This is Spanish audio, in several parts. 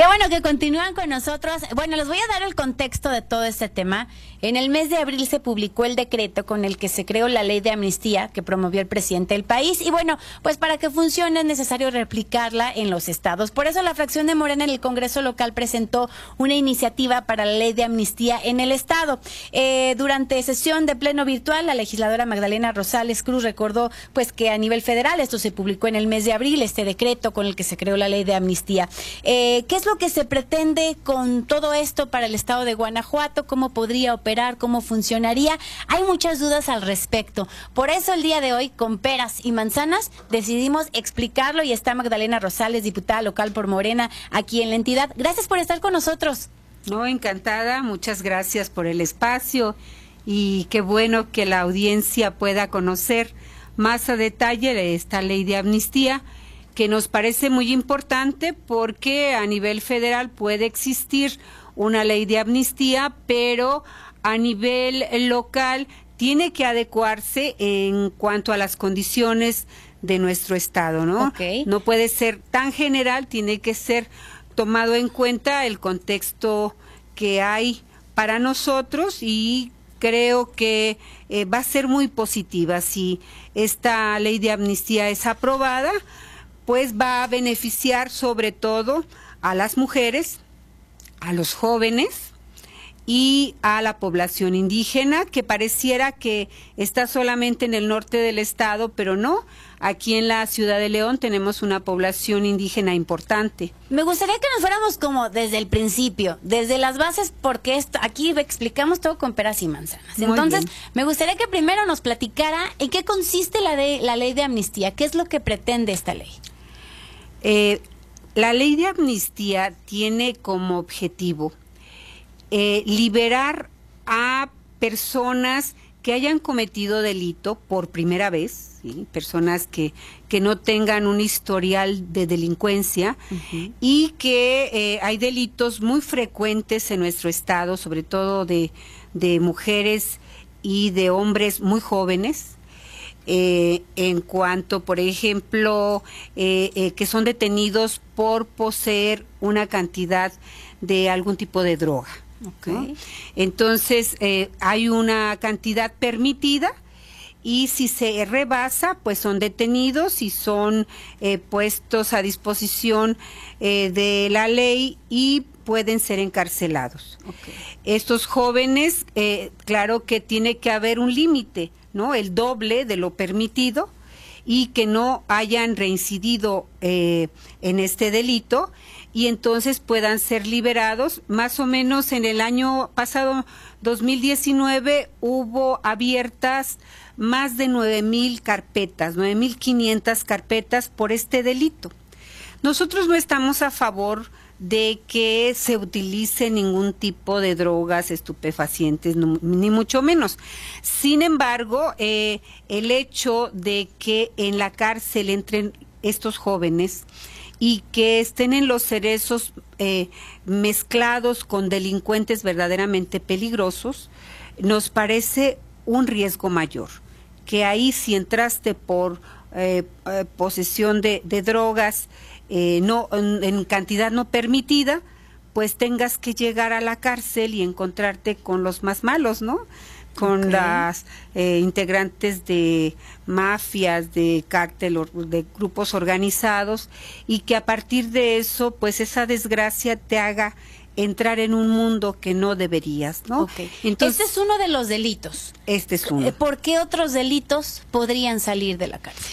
Qué bueno que continúan con nosotros. Bueno, les voy a dar el contexto de todo este tema. En el mes de abril se publicó el decreto con el que se creó la ley de amnistía que promovió el presidente del país. Y bueno, pues para que funcione es necesario replicarla en los estados. Por eso la fracción de Morena en el Congreso local presentó una iniciativa para la ley de amnistía en el estado. Eh, durante sesión de pleno virtual, la legisladora Magdalena Rosales Cruz recordó pues que a nivel federal esto se publicó en el mes de abril, este decreto con el que se creó la ley de amnistía. Eh, ¿Qué es lo que se pretende con todo esto para el estado de Guanajuato? ¿Cómo podría operar? ¿Cómo funcionaría? Hay muchas dudas al respecto. Por eso el día de hoy, con peras y manzanas, decidimos explicarlo y está Magdalena Rosales, diputada local por Morena, aquí en la entidad. Gracias por estar con nosotros. No, encantada. Muchas gracias por el espacio y qué bueno que la audiencia pueda conocer más a detalle esta ley de amnistía que nos parece muy importante porque a nivel federal puede existir una ley de amnistía, pero a nivel local tiene que adecuarse en cuanto a las condiciones de nuestro estado, ¿no? No puede ser tan general, tiene que ser tomado en cuenta el contexto que hay para nosotros y creo que eh, va a ser muy positiva si esta ley de amnistía es aprobada pues va a beneficiar sobre todo a las mujeres, a los jóvenes y a la población indígena, que pareciera que está solamente en el norte del estado, pero no. Aquí en la ciudad de León tenemos una población indígena importante. Me gustaría que nos fuéramos como desde el principio, desde las bases, porque esto, aquí explicamos todo con peras y manzanas. Entonces, me gustaría que primero nos platicara en qué consiste la, de, la ley de amnistía, qué es lo que pretende esta ley. Eh, la ley de amnistía tiene como objetivo eh, liberar a personas que hayan cometido delito por primera vez, personas que, que no tengan un historial de delincuencia y que eh, hay delitos muy frecuentes en nuestro estado, sobre todo de, de mujeres y de hombres muy jóvenes, eh, en cuanto, por ejemplo, eh, eh, que son detenidos por poseer una cantidad de algún tipo de droga. Entonces, hay una cantidad permitida y si se rebasa, pues son detenidos y son puestos a disposición de la ley y pueden ser encarcelados. Estos jóvenes, claro que tiene que haber un límite ¿no? El doble de lo permitido y que no hayan reincidido eh, en este delito y entonces puedan ser liberados. Más o menos en el año pasado, 2019, hubo abiertas más de nueve mil carpetas, nueve mil quinientas carpetas por este delito. Nosotros no estamos a favor de que se utilice ningún tipo de drogas estupefacientes, ni mucho menos. Sin embargo, eh, el hecho de que en la cárcel entren estos jóvenes y que estén en los cerezos eh, mezclados con delincuentes verdaderamente peligrosos, nos parece un riesgo mayor. Que ahí si entraste por eh, posesión de drogas, eh, no en, cantidad no permitida, pues tengas que llegar a la cárcel y encontrarte con los más malos, ¿no? Con las eh, integrantes de mafias, de cártel, de grupos organizados, y que a partir de eso, pues esa desgracia te haga entrar en un mundo que no deberías, ¿no? Entonces, este es uno de los delitos. Este es uno. Eh, ¿Por qué otros delitos podrían salir de la cárcel?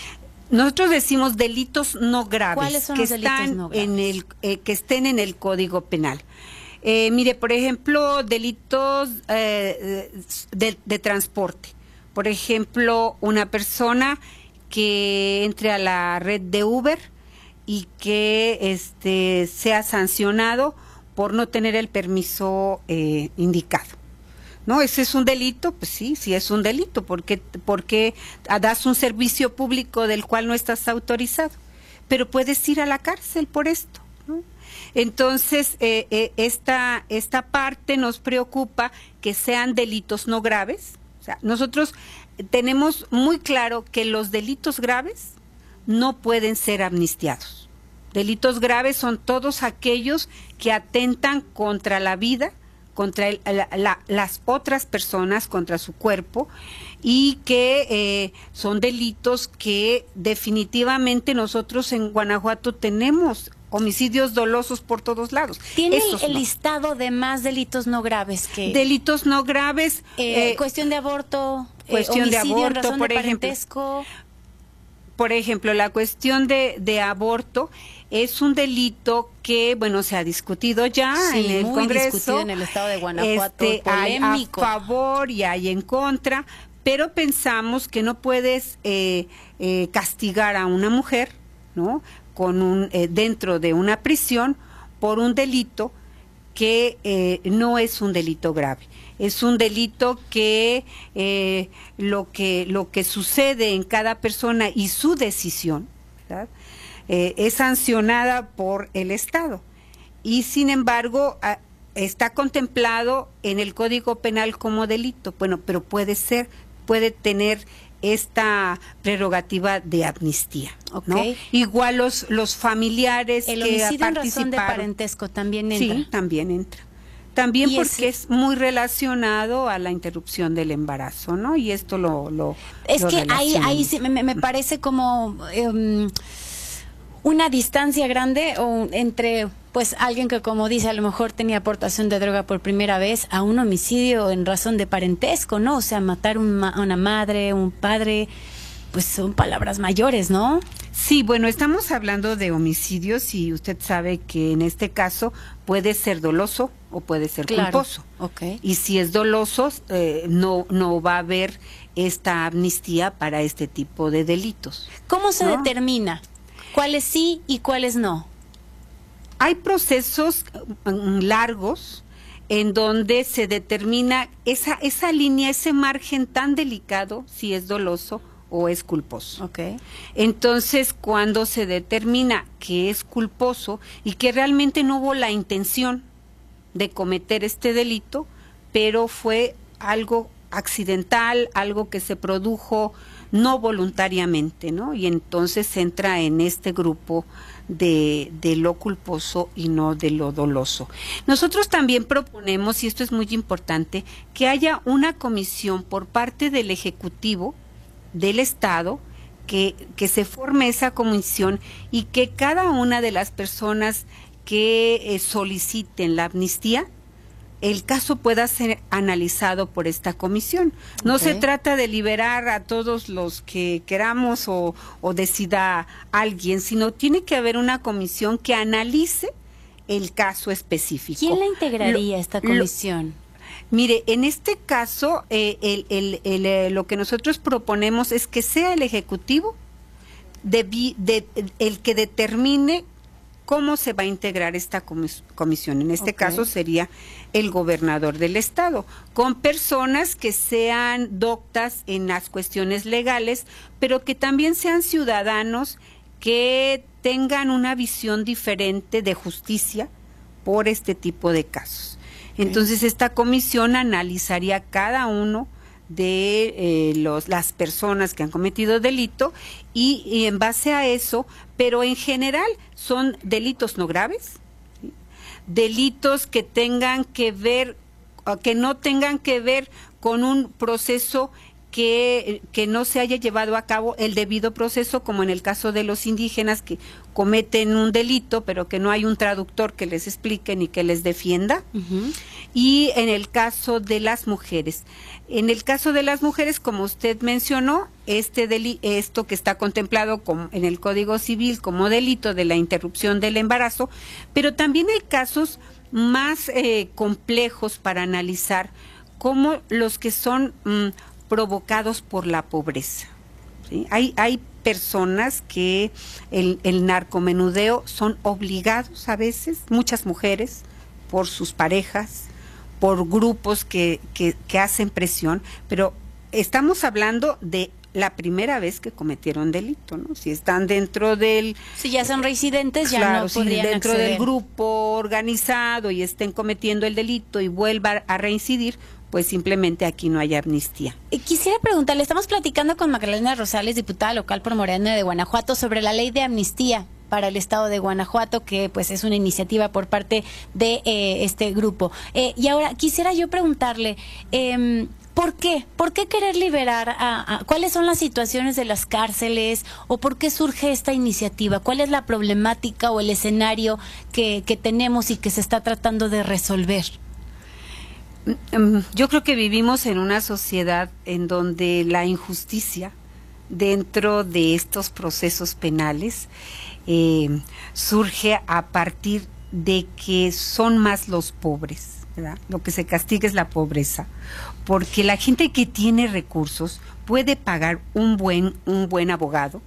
Nosotros decimos delitos no graves que están en el eh, que estén en el Código Penal. Eh, mire, por ejemplo, delitos eh, de, transporte. Por ejemplo, una persona que entre a la red de Uber y que este sea sancionado por no tener el permiso indicado. No, ese es un delito, pues sí, sí es un delito, porque, porque das un servicio público del cual no estás autorizado, pero puedes ir a la cárcel por esto. ¿no? Entonces, eh, eh, esta, esta parte nos preocupa que sean delitos no graves. O sea, nosotros tenemos muy claro que los delitos graves no pueden ser amnistiados. Delitos graves son todos aquellos que atentan contra la vida, contra las otras personas, contra su cuerpo, y que eh, son delitos que definitivamente nosotros en Guanajuato tenemos homicidios dolosos por todos lados. ¿Tiene el, listado de más delitos no graves que delitos no graves? Eh, eh, cuestión de aborto, cuestión de aborto, por ejemplo. Por ejemplo, la cuestión de, de aborto es un delito que, bueno, se ha discutido ya en el Congreso. discutido en el estado de Guanajuato, este, Hay a favor y hay en contra, pero pensamos que no puedes eh, eh, castigar a una mujer, ¿no? Con un, eh, dentro de una prisión por un delito que no es un delito grave. Es un delito que lo que lo que sucede en cada persona y su decisión. Eh, es sancionada por el Estado y sin embargo está contemplado en el Código Penal como delito. Bueno, pero puede ser, puede tener esta prerrogativa de amnistía. Igual los, los familiares el que homicidio en razón de parentesco también entra. Sí, también entra. También porque es... muy relacionado a la interrupción del embarazo, ¿no? Y esto lo... lo es que ahí, ahí sí me, me parece como... Em, una distancia grande o entre pues alguien que como dice a lo mejor tenía aportación de droga por primera vez a un homicidio en razón de parentesco, ¿no? O sea, matar a una madre, un padre, pues son palabras mayores, ¿no? Sí, bueno, estamos hablando de homicidios y usted sabe que en este caso puede ser doloso o puede ser culposo. Okay. Y si es doloso, eh, no, no va a haber esta amnistía para este tipo de delitos. ¿Cómo se determina ¿Cuáles sí y cuáles no? Hay procesos mm, largos en donde se determina esa, esa línea, ese margen tan delicado, si es doloso o es culposo. Okay. Entonces, cuando se determina que es culposo y que realmente no hubo la intención de cometer este delito, pero fue algo accidental, algo que se produjo no voluntariamente, ¿no? Y entonces entra en este grupo de, de, lo culposo y no de lo doloso. Nosotros también proponemos, y esto es muy importante, que haya una comisión por parte del Ejecutivo del Estado, que, que se forme esa comisión y que cada una de las personas que eh, soliciten la amnistía el caso pueda ser analizado por esta comisión. No se trata de liberar a todos los que queramos o, decida alguien, sino tiene que haber una comisión que analice el caso específico. ¿Quién la integraría esta comisión? mire, en este caso, eh, el, eh, lo que nosotros proponemos es que sea el Ejecutivo de, el que determine cómo se va a integrar esta comisión. En este caso sería el gobernador del estado, con personas que sean doctas en las cuestiones legales, pero que también sean ciudadanos que tengan una visión diferente de justicia por este tipo de casos. Entonces esta comisión analizaría cada uno de eh, los, las personas que han cometido delito y, en base a eso, pero en general son delitos no graves, delitos que tengan que ver, que no tengan que ver con un proceso que, que, no se haya llevado a cabo el debido proceso, como en el caso de los indígenas que cometen un delito, pero que no hay un traductor que les explique ni que les defienda. Y en el caso de las mujeres. En el caso de las mujeres, como usted mencionó, este esto que está contemplado en el Código Civil como delito de la interrupción del embarazo, pero también hay casos más eh, complejos para analizar, como los que son mm, provocados por la pobreza. Hay, hay personas que el, el narcomenudeo son obligados a veces, muchas mujeres, por sus parejas, por grupos que, que, hacen presión, pero estamos hablando de la primera vez que cometieron delito, ¿no? Si están dentro del... Si ya son residentes, ya no podrían si dentro del grupo organizado y estén cometiendo el delito y vuelvan a reincidir, pues simplemente aquí no hay amnistía. Eh, quisiera preguntarle, estamos platicando con Magdalena Rosales, diputada local por Morena de Guanajuato, sobre la ley de amnistía para el estado de Guanajuato, que pues es una iniciativa por parte de eh, este grupo. Eh, y ahora quisiera yo preguntarle, eh, ¿Por qué? ¿Por qué querer liberar a, cuáles son las situaciones de las cárceles o por qué surge esta iniciativa? ¿Cuál es la problemática o el escenario que, que tenemos y que se está tratando de resolver? Mm, mm, yo creo que vivimos en una sociedad en donde la injusticia dentro de estos procesos penales eh, surge a partir de que son más los pobres lo que se castiga es la pobreza, porque la gente que tiene recursos puede pagar un buen, un buen abogado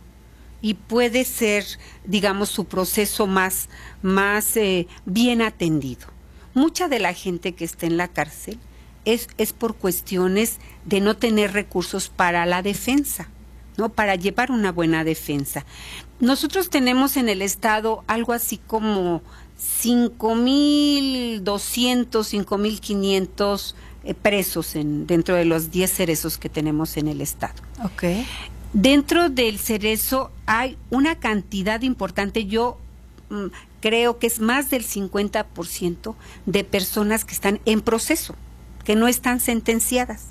y puede ser, digamos, su proceso más, más eh, bien atendido. Mucha de la gente que está en la cárcel es, es por cuestiones de no tener recursos para la defensa. ¿no? para llevar una buena defensa. Nosotros tenemos en el Estado algo así como 5.200, 5.500 eh, presos en, dentro de los 10 cerezos que tenemos en el Estado. Dentro del cerezo hay una cantidad importante, yo creo que es más del 50% de personas que están en proceso, que no están sentenciadas.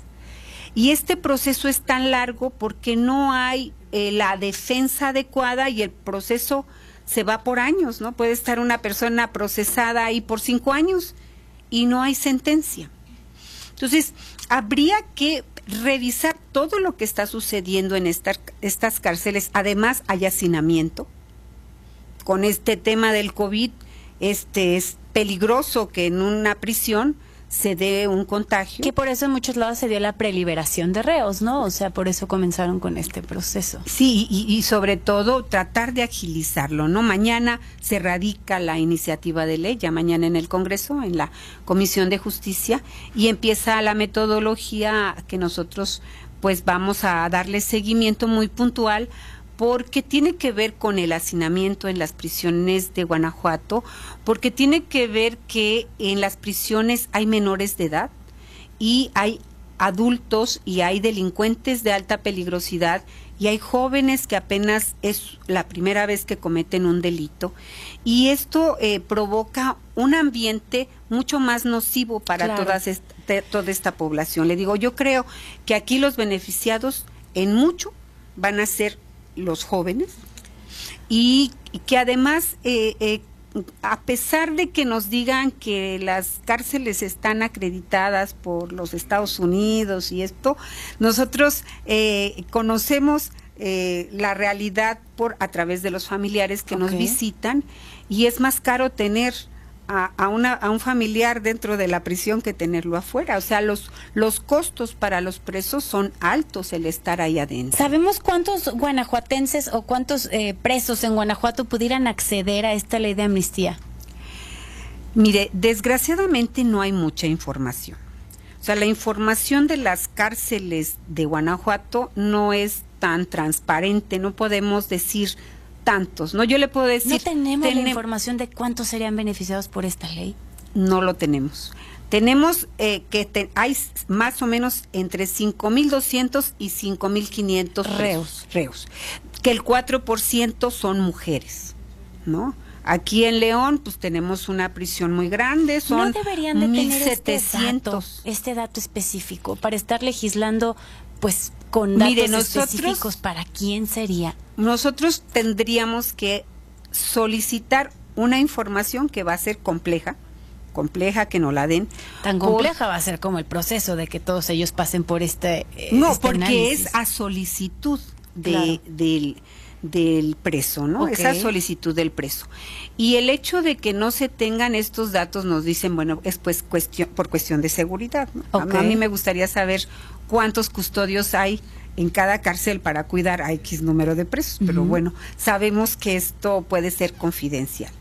Y este proceso es tan largo porque no hay eh, la defensa adecuada y el proceso se va por años, ¿no? Puede estar una persona procesada ahí por cinco años y no hay sentencia. Entonces, habría que revisar todo lo que está sucediendo en estas cárceles. Además, hay hacinamiento. Con este tema del COVID, este es peligroso que en una prisión se dé un contagio. Que por eso en muchos lados se dio la preliberación de reos, ¿no? O sea, por eso comenzaron con este proceso. Sí, y, sobre todo tratar de agilizarlo, ¿no? Mañana se radica la iniciativa de ley, ya mañana en el Congreso, en la Comisión de Justicia, y empieza la metodología que nosotros pues vamos a darle seguimiento muy puntual porque tiene que ver con el hacinamiento en las prisiones de Guanajuato, porque tiene que ver que en las prisiones hay menores de edad y hay adultos y hay delincuentes de alta peligrosidad y hay jóvenes que apenas es la primera vez que cometen un delito y esto eh, provoca un ambiente mucho más nocivo para todas toda esta población. Le digo, yo creo que aquí los beneficiados en mucho van a ser los jóvenes. Y, que además, eh, eh, a pesar de que nos digan que las cárceles están acreditadas por los Estados Unidos y esto, nosotros eh, conocemos la realidad por a través de los familiares que nos visitan y es más caro tener a, una, a un familiar dentro de la prisión que tenerlo afuera. O sea, los, los costos para los presos son altos el estar ahí adentro. ¿Sabemos cuántos guanajuatenses o cuántos eh, presos en Guanajuato pudieran acceder a esta ley de amnistía? Mire, desgraciadamente no hay mucha información. O sea, la información de las cárceles de Guanajuato no es tan transparente, no podemos decir tantos, ¿no? Yo le puedo decir... ¿No tenemos la información de cuántos serían beneficiados por esta ley? No lo tenemos. Tenemos eh, que hay más o menos entre 5.200 y 5.500 reos, reos, que el 4% son mujeres, ¿no? Aquí en León, pues tenemos una prisión muy grande, son ¿No deberían de tener este dato, este dato específico para estar legislando pues con datos específicos para quién sería. Nosotros tendríamos que solicitar una información que va a ser compleja, compleja que no la den. Tan compleja va a ser como el proceso de que todos ellos pasen por este. Eh, no, este porque es a solicitud de, del, del preso, ¿no? Esa solicitud del preso. Y el hecho de que no se tengan estos datos nos dicen, bueno, es pues cuestión, por cuestión de seguridad. A mí me gustaría saber cuántos custodios hay en cada cárcel para cuidar a X número de presos, pero bueno, sabemos que esto puede ser confidencial.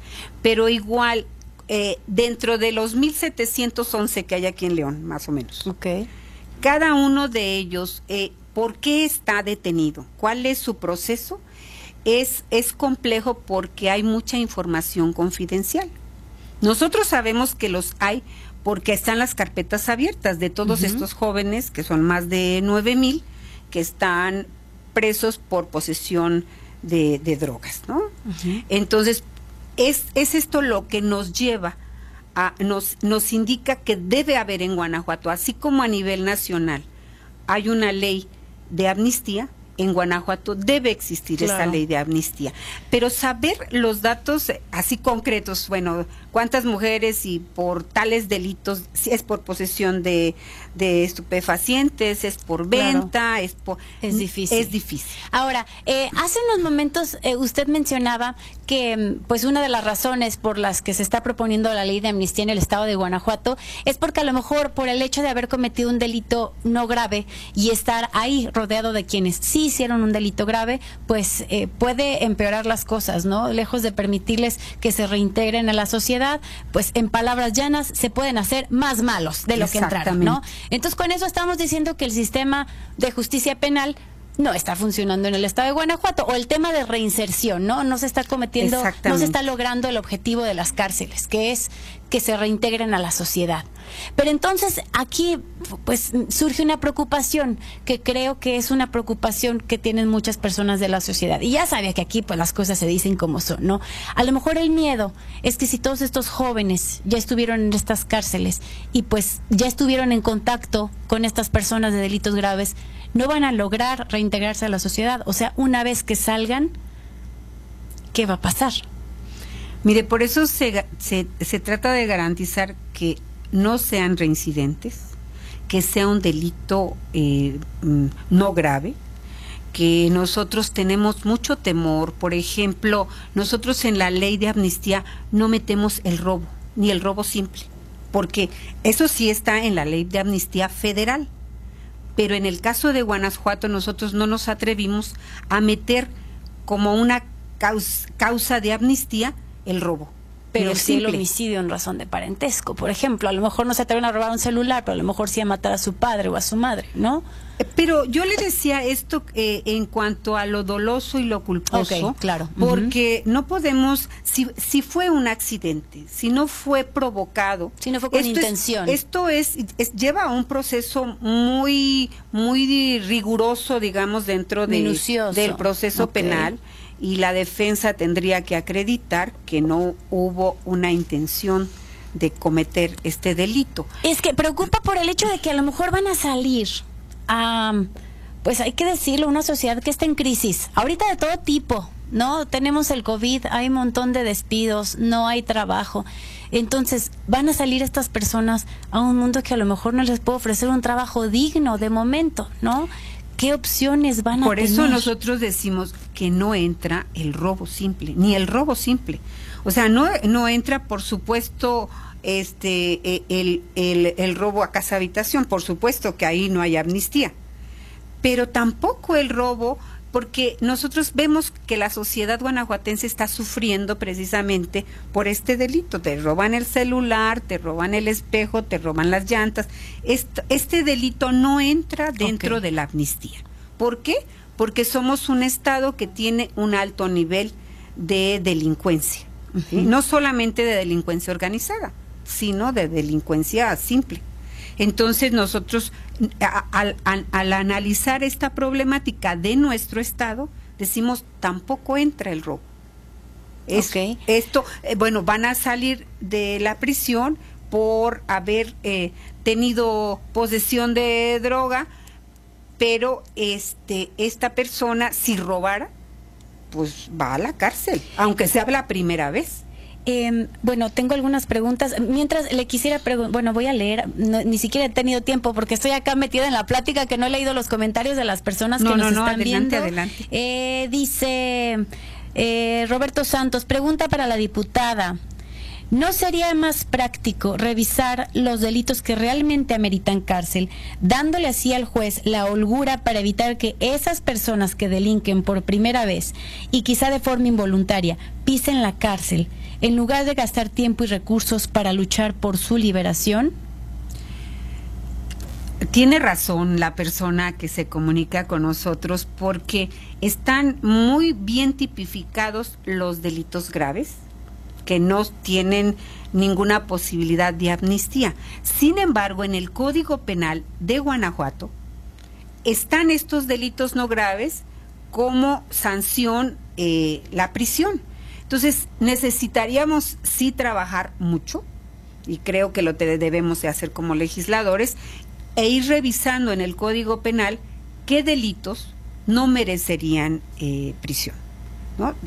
Pero igual, eh, dentro de los 1.711 que hay aquí en León, más o menos, okay. cada uno de ellos, eh, ¿por qué está detenido? ¿Cuál es su proceso? Es, es complejo porque hay mucha información confidencial. Nosotros sabemos que los hay porque están las carpetas abiertas de todos estos jóvenes, que son más de nueve mil, que están presos por posesión de, drogas, ¿no? Entonces, es, es esto lo que nos lleva a, nos, nos indica que debe haber en Guanajuato, así como a nivel nacional, hay una ley de amnistía, en Guanajuato debe existir esa ley de amnistía. Pero saber los datos así concretos, bueno, cuántas mujeres y por tales delitos, si es por posesión de, de estupefacientes, es por venta, es por... Es difícil. Es difícil. Ahora, eh, hace unos momentos eh, usted mencionaba que mm, pues una de las razones por las que se está proponiendo la ley de amnistía en el estado de Guanajuato es porque a lo mejor por el hecho de haber cometido un delito no grave y estar ahí rodeado de quienes sí hicieron un delito grave, pues eh, puede empeorar las cosas, ¿no? Lejos de permitirles que se reintegren a la sociedad, pues en palabras llanas se pueden hacer más malos de lo que entraron, ¿no? Entonces con eso estamos diciendo que el sistema de justicia penal no está funcionando en el estado de Guanajuato o el tema de reinserción, ¿no? No se está cometiendo, no se está logrando el objetivo de las cárceles, que es que se reintegren a la sociedad. Pero entonces aquí pues surge una preocupación que creo que es una preocupación que tienen muchas personas de la sociedad. Y ya sabía que aquí pues las cosas se dicen como son, ¿no? A lo mejor el miedo es que si todos estos jóvenes ya estuvieron en estas cárceles y pues ya estuvieron en contacto con estas personas de delitos graves, no van a lograr reintegrarse a la sociedad. O sea, una vez que salgan, ¿qué va a pasar? Mire, por eso se, se, trata de garantizar que no sean reincidentes, que sea un delito eh, mm, no grave, que nosotros tenemos mucho temor. Por ejemplo, nosotros en la ley de amnistía no metemos el robo, ni el robo simple, porque eso sí está en la ley de amnistía federal pero en el caso de Guanajuato nosotros no nos atrevimos a meter como una causa, de amnistía el robo. Pero sí el homicidio en razón de parentesco, por ejemplo. A lo mejor no se atreven a robar un celular, pero a lo mejor sí a matar a su padre o a su madre, ¿no? Pero yo le decía esto eh, en cuanto a lo doloso y lo culposo, claro. porque no podemos, si, si fue un accidente, si no fue provocado, si no fue con intención, esto es, lleva a un proceso muy muy riguroso, digamos, dentro de, del proceso penal y la defensa tendría que acreditar que no hubo una intención de cometer este delito. Es que preocupa por el hecho de que a lo mejor van a salir pues hay que decirlo, una sociedad que está en crisis, ahorita de todo tipo, ¿no? Tenemos el COVID, hay un montón de despidos, no hay trabajo. Entonces, van a salir estas personas a un mundo que a lo mejor no les puede ofrecer un trabajo digno de momento, ¿no? ¿Qué opciones van a tener? Por eso nosotros decimos que no entra el robo simple, ni el robo simple. O sea, no, no entra, por supuesto, este e, el, el, el robo a casa habitación, por supuesto que ahí no hay amnistía, pero tampoco el robo porque nosotros vemos que la sociedad guanajuatense está sufriendo precisamente por este delito. Te roban el celular, te roban el espejo, te roban las llantas. Este, delito no entra dentro de la amnistía. ¿Por qué? Porque somos un Estado que tiene un alto nivel de delincuencia. No solamente de delincuencia organizada, sino de delincuencia simple. Entonces nosotros, al, analizar esta problemática de nuestro Estado, decimos, tampoco entra el robo. Es, Esto, eh, bueno, van a salir de la prisión por haber eh, tenido posesión de droga, pero este, esta persona, si robara, pues va a la cárcel, aunque sea la primera vez. Eh, bueno, tengo algunas preguntas. Mientras le quisiera preguntar, bueno, voy a leer, ni siquiera he tenido tiempo porque estoy acá metida en la plática que no he leído los comentarios de las personas que nos están viendo. Adelante. Eh, dice eh, Roberto Santos, pregunta para la diputada. ¿No sería más práctico revisar los delitos que realmente ameritan cárcel, dándole así al juez la holgura para evitar que esas personas que delinquen por primera vez y quizá de forma involuntaria pisen la cárcel, en lugar de gastar tiempo y recursos para luchar por su liberación? Tiene razón la persona que se comunica con nosotros porque están muy bien tipificados los delitos graves que no tienen ninguna posibilidad de amnistía. Sin embargo, en el Código Penal de Guanajuato están estos delitos no graves como sanción eh, la prisión. Entonces, necesitaríamos sí trabajar mucho, y creo que lo debemos de hacer como legisladores, e ir revisando en el Código Penal qué delitos no merecerían eh, prisión.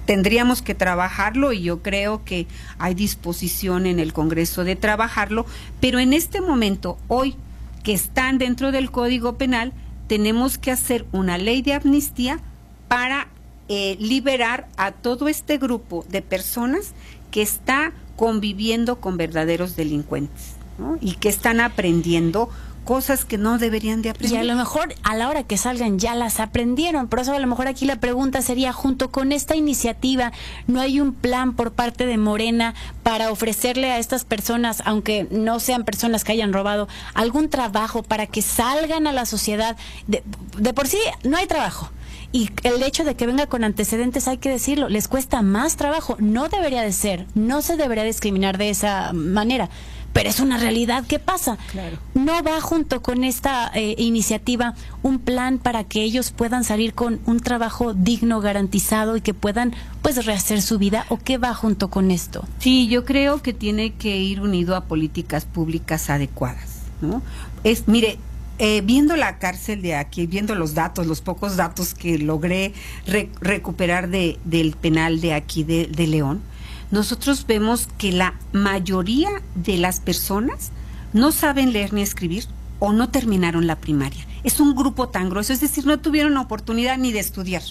Tendríamos que trabajarlo y yo creo que hay disposición en el Congreso de trabajarlo, pero en este momento, hoy que están dentro del Código Penal, tenemos que hacer una ley de amnistía para eh, liberar a todo este grupo de personas que está conviviendo con verdaderos delincuentes y que están aprendiendo cosas que no deberían de aprender. Y a lo mejor a la hora que salgan ya las aprendieron. Por eso a lo mejor aquí la pregunta sería, junto con esta iniciativa, ¿no hay un plan por parte de Morena para ofrecerle a estas personas, aunque no sean personas que hayan robado, algún trabajo para que salgan a la sociedad? De, de por sí no hay trabajo. Y el hecho de que venga con antecedentes, hay que decirlo, les cuesta más trabajo. No debería de ser, no se debería discriminar de esa manera pero es una realidad. ¿Qué pasa? No va junto con esta eh, iniciativa un plan para que ellos puedan salir con un trabajo digno, garantizado y que puedan pues rehacer su vida o qué va junto con esto? Sí, yo creo que tiene que ir unido a políticas públicas adecuadas, ¿no? Es, mire, eh, viendo la cárcel de aquí, viendo los datos, los pocos datos que logré recuperar de, del penal de aquí de León, nosotros vemos que la mayoría de las personas no saben leer ni escribir o no terminaron la primaria. Es un grupo tan grueso, es decir, no tuvieron oportunidad ni de estudiar,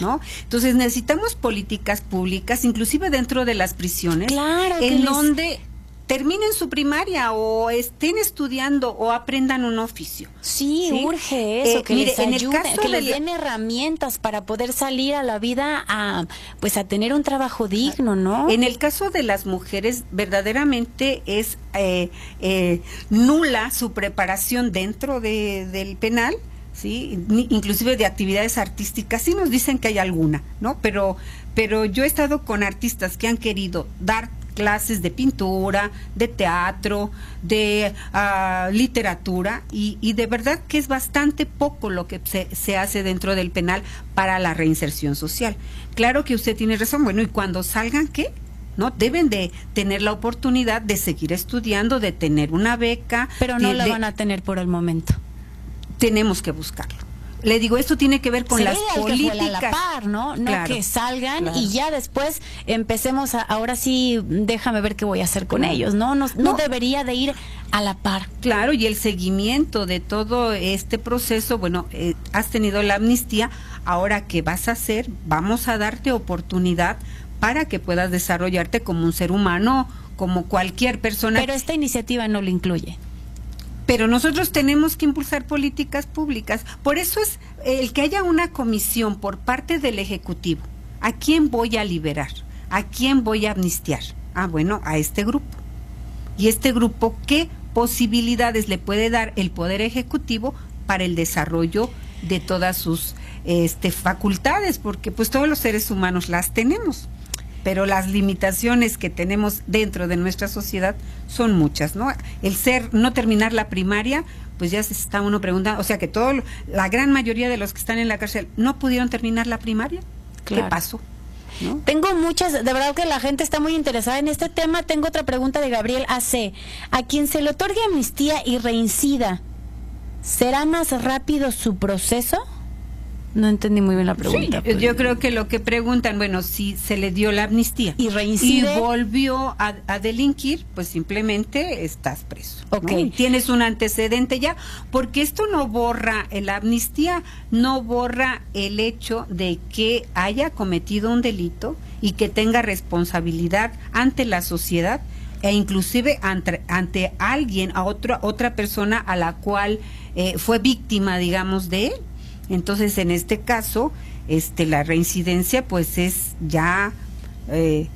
¿no? Entonces necesitamos políticas públicas, inclusive dentro de las prisiones, en donde terminen su primaria o estén estudiando o aprendan un oficio. Sí, urge eso, eh, que les ayude, que les den herramientas para poder salir a la vida a pues a tener un trabajo digno, ¿no? En el caso de las mujeres verdaderamente es eh, eh, nula su preparación dentro de, del penal. Sí, inclusive de actividades artísticas, sí nos dicen que hay alguna, ¿no? Pero, pero yo he estado con artistas que han querido dar clases de pintura, de teatro, de ah, literatura y, de verdad que es bastante poco lo que se, se, hace dentro del penal para la reinserción social. Claro que usted tiene razón, bueno, y cuando salgan, ¿qué? ¿no? Deben de tener la oportunidad de seguir estudiando, de tener una beca. Pero no la van a tener por el momento. Tenemos que buscarlo le digo, esto tiene que ver con las políticas. Que a la par, ¿no? No que salgan y ya después empecemos a, ahora sí, déjame ver qué voy a hacer con ellos, ¿no? ¿no? No, debería de ir a la par. Claro, y el seguimiento de todo este proceso, bueno, eh, has tenido la amnistía, ahora qué vas a hacer, vamos a darte oportunidad para que puedas desarrollarte como un ser humano, como cualquier persona. Pero esta iniciativa no lo incluye pero nosotros tenemos que impulsar políticas públicas. Por eso es el que haya una comisión por parte del Ejecutivo. ¿A quién voy a liberar? ¿A quién voy a amnistiar? Ah, bueno, a este grupo. ¿Y este grupo qué posibilidades le puede dar el Poder Ejecutivo para el desarrollo de todas sus este, facultades? Porque pues todos los seres humanos las tenemos pero las limitaciones que tenemos dentro de nuestra sociedad son muchas, ¿no? El ser, no terminar la primaria, pues ya se está uno preguntando, o sea que todo, la gran mayoría de los que están en la cárcel no pudieron terminar la primaria. ¿Qué pasó? Tengo muchas, de verdad que la gente está muy interesada en este tema. Tengo otra pregunta de Gabriel AC. A quien se le otorgue amnistía y reincida, ¿será más rápido su proceso? No entendí muy bien la pregunta. Pues. Yo creo que lo que preguntan, bueno, si se le dio la amnistía y reincide y volvió a, delinquir, pues simplemente estás preso. Ok. Tienes un antecedente ya, porque esto no borra, la amnistía no borra el hecho de que haya cometido un delito y que tenga responsabilidad ante la sociedad e inclusive ante, ante alguien, a otra, otra persona a la cual eh, fue víctima, digamos, de él. Entonces, en este caso, este, la reincidencia, pues es ya eh,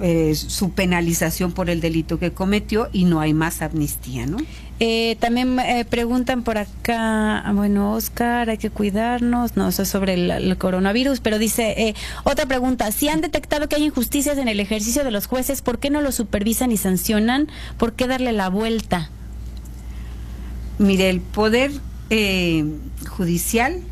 eh, su penalización por el delito que cometió y no hay más amnistía, ¿no? Eh, también preguntan por acá, bueno, Oscar, hay que cuidarnos, no, eso es sobre el, coronavirus, pero dice, otra pregunta, si han detectado que hay injusticias en el ejercicio de los jueces, ¿por qué no lo supervisan y sancionan? ¿Por qué darle la vuelta? Mire, el poder judicial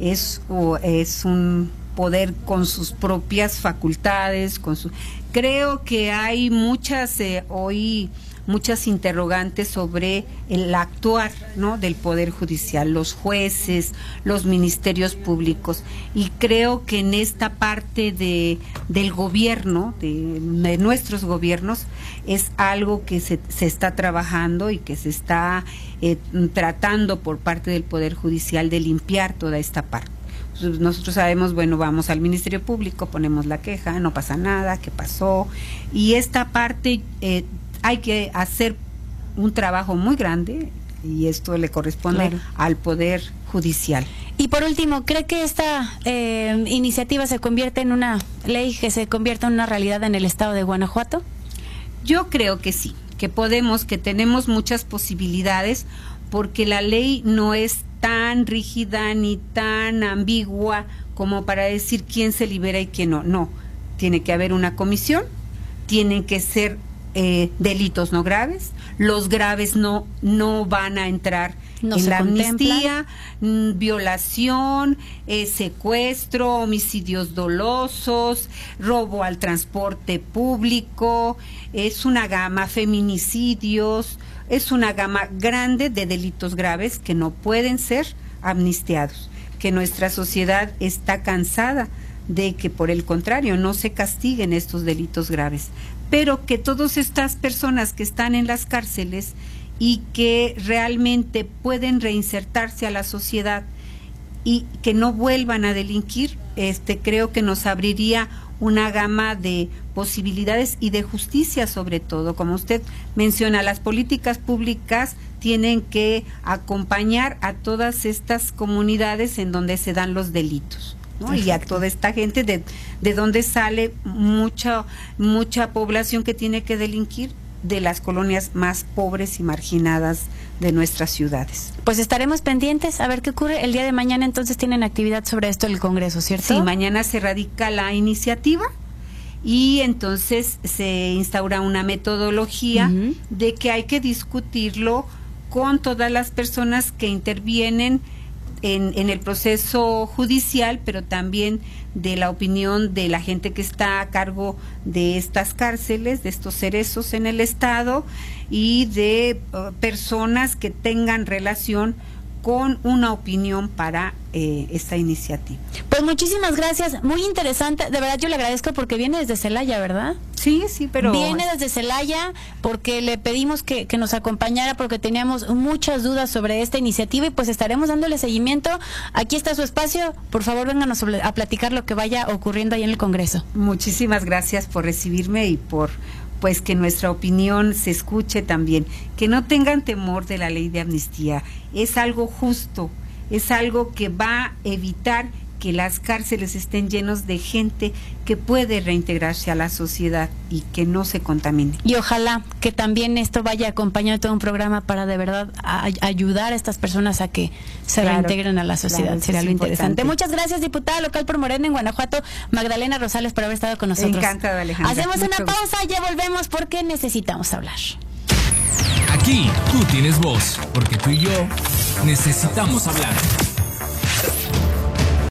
es, es un poder con sus propias facultades, con su creo que hay muchas eh, hoy muchas interrogantes sobre el actuar ¿no? del Poder Judicial, los jueces, los ministerios públicos. Y creo que en esta parte de, del gobierno, de, nuestros gobiernos, es algo que se, se, está trabajando y que se está eh, tratando por parte del Poder Judicial de limpiar toda esta parte nosotros sabemos, bueno, vamos al Ministerio Público, ponemos la queja, no pasa nada, ¿qué pasó? Y esta parte eh, hay que hacer un trabajo muy grande y esto le corresponde al Poder Judicial. Y por último, ¿cree que esta eh, iniciativa se convierte en una ley que se convierta en una realidad en el estado de Guanajuato? Yo creo que sí, que podemos, que tenemos muchas posibilidades porque la ley no es tan rígida ni tan ambigua como para decir quién se libera y quién no. No, tiene que haber una comisión, tienen que ser eh, delitos no graves, los graves no, no van a entrar en la amnistía, mm, violación, eh, secuestro, homicidios dolosos, robo al transporte público, es una gama, feminicidios, es una gama grande de delitos graves que no pueden ser amnistiados, que nuestra sociedad está cansada de que por el contrario no se castiguen estos delitos graves pero que todas estas personas que están en las cárceles y que realmente pueden reinsertarse a la sociedad y que no vuelvan a delinquir, este creo que nos abriría una gama de posibilidades y de justicia sobre todo. Como usted menciona, las políticas públicas tienen que acompañar a todas estas comunidades en donde se dan los delitos y a toda esta gente de, de donde sale mucha, mucha población que tiene que delinquir de las colonias más pobres y marginadas de nuestras ciudades. Pues estaremos pendientes a ver qué ocurre. El día de mañana entonces tienen actividad sobre esto el Congreso, ¿cierto? Sí, mañana se radica la iniciativa y entonces se instaura una metodología de que hay que discutirlo con todas las personas que intervienen en, el proceso judicial, pero también de la opinión de la gente que está a cargo de estas cárceles, de estos cerezos en el Estado y de uh, personas que tengan relación con una opinión para eh, esta iniciativa. Pues muchísimas gracias, muy interesante, de verdad yo le agradezco porque viene desde Celaya, ¿verdad? Sí, sí, pero... Viene desde Celaya porque le pedimos que, que nos acompañara porque teníamos muchas dudas sobre esta iniciativa y pues estaremos dándole seguimiento. Aquí está su espacio, por favor vénganos a platicar lo que vaya ocurriendo ahí en el Congreso. Muchísimas gracias por recibirme y por pues que nuestra opinión se escuche también, que no tengan temor de la ley de amnistía, es algo justo, es algo que va a evitar que las cárceles estén llenos de gente que puede reintegrarse a la sociedad y que no se contamine. Y ojalá que también esto vaya acompañado de todo un programa para de verdad ayudar a estas personas a que se reintegren a la sociedad. Sería lo interesante. Muchas gracias, diputada local por Morena en Guanajuato, Magdalena Rosales, por haber estado con nosotros. Encantada, Alejandra. Hacemos una pausa, ya volvemos porque necesitamos hablar. Aquí tú tienes voz, porque tú y yo necesitamos hablar.